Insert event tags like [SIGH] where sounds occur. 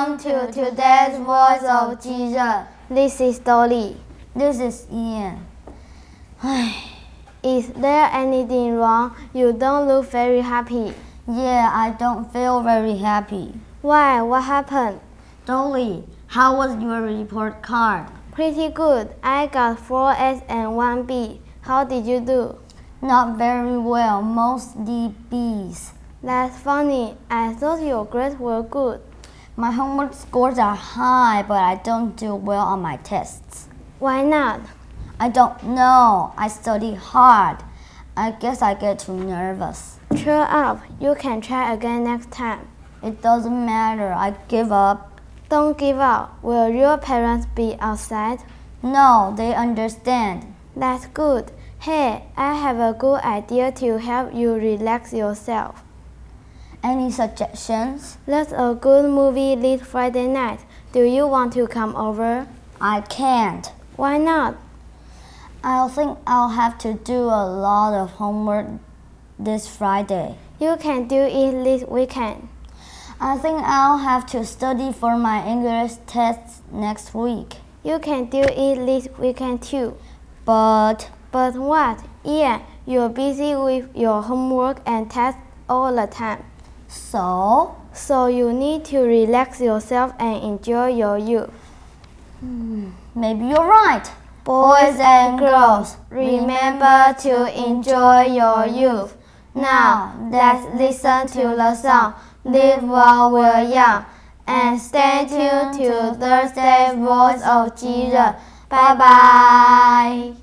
Welcome to today's Voice of Jesus. This is Dolly. This is Ian. [SIGHS] Is there anything wrong? You don't look very happy. Yeah, I don't feel very happy. Why? What happened? Dolly, how was your report card? Pretty good. I got 4 A's and 1 B. How did you do? Not very well, mostly B's. That's funny. I thought your grades were good. My homework scores are high, but I don't do well on my tests. Why not? I don't know. I study hard. I guess I get too nervous. Cheer up. You can try again next time. It doesn't matter. I give up. Don't give up. Will your parents be outside? No, they understand. That's good. Hey, I have a good idea to help you relax yourself. Any suggestions? There's a good movie this Friday night. Do you want to come over? I can't. Why not? I think I'll have to do a lot of homework this Friday. You can do it this weekend. I think I'll have to study for my English test next week. You can do it this weekend too. But But what? Yeah, you're busy with your homework and tests all the time. So So you need to relax yourself and enjoy your youth. Hmm, maybe you're right. Boys and girls, remember to enjoy your youth. Now, let's listen to the song Live While We're Young and stay tuned to Thursday Voice of Jesus. Bye bye.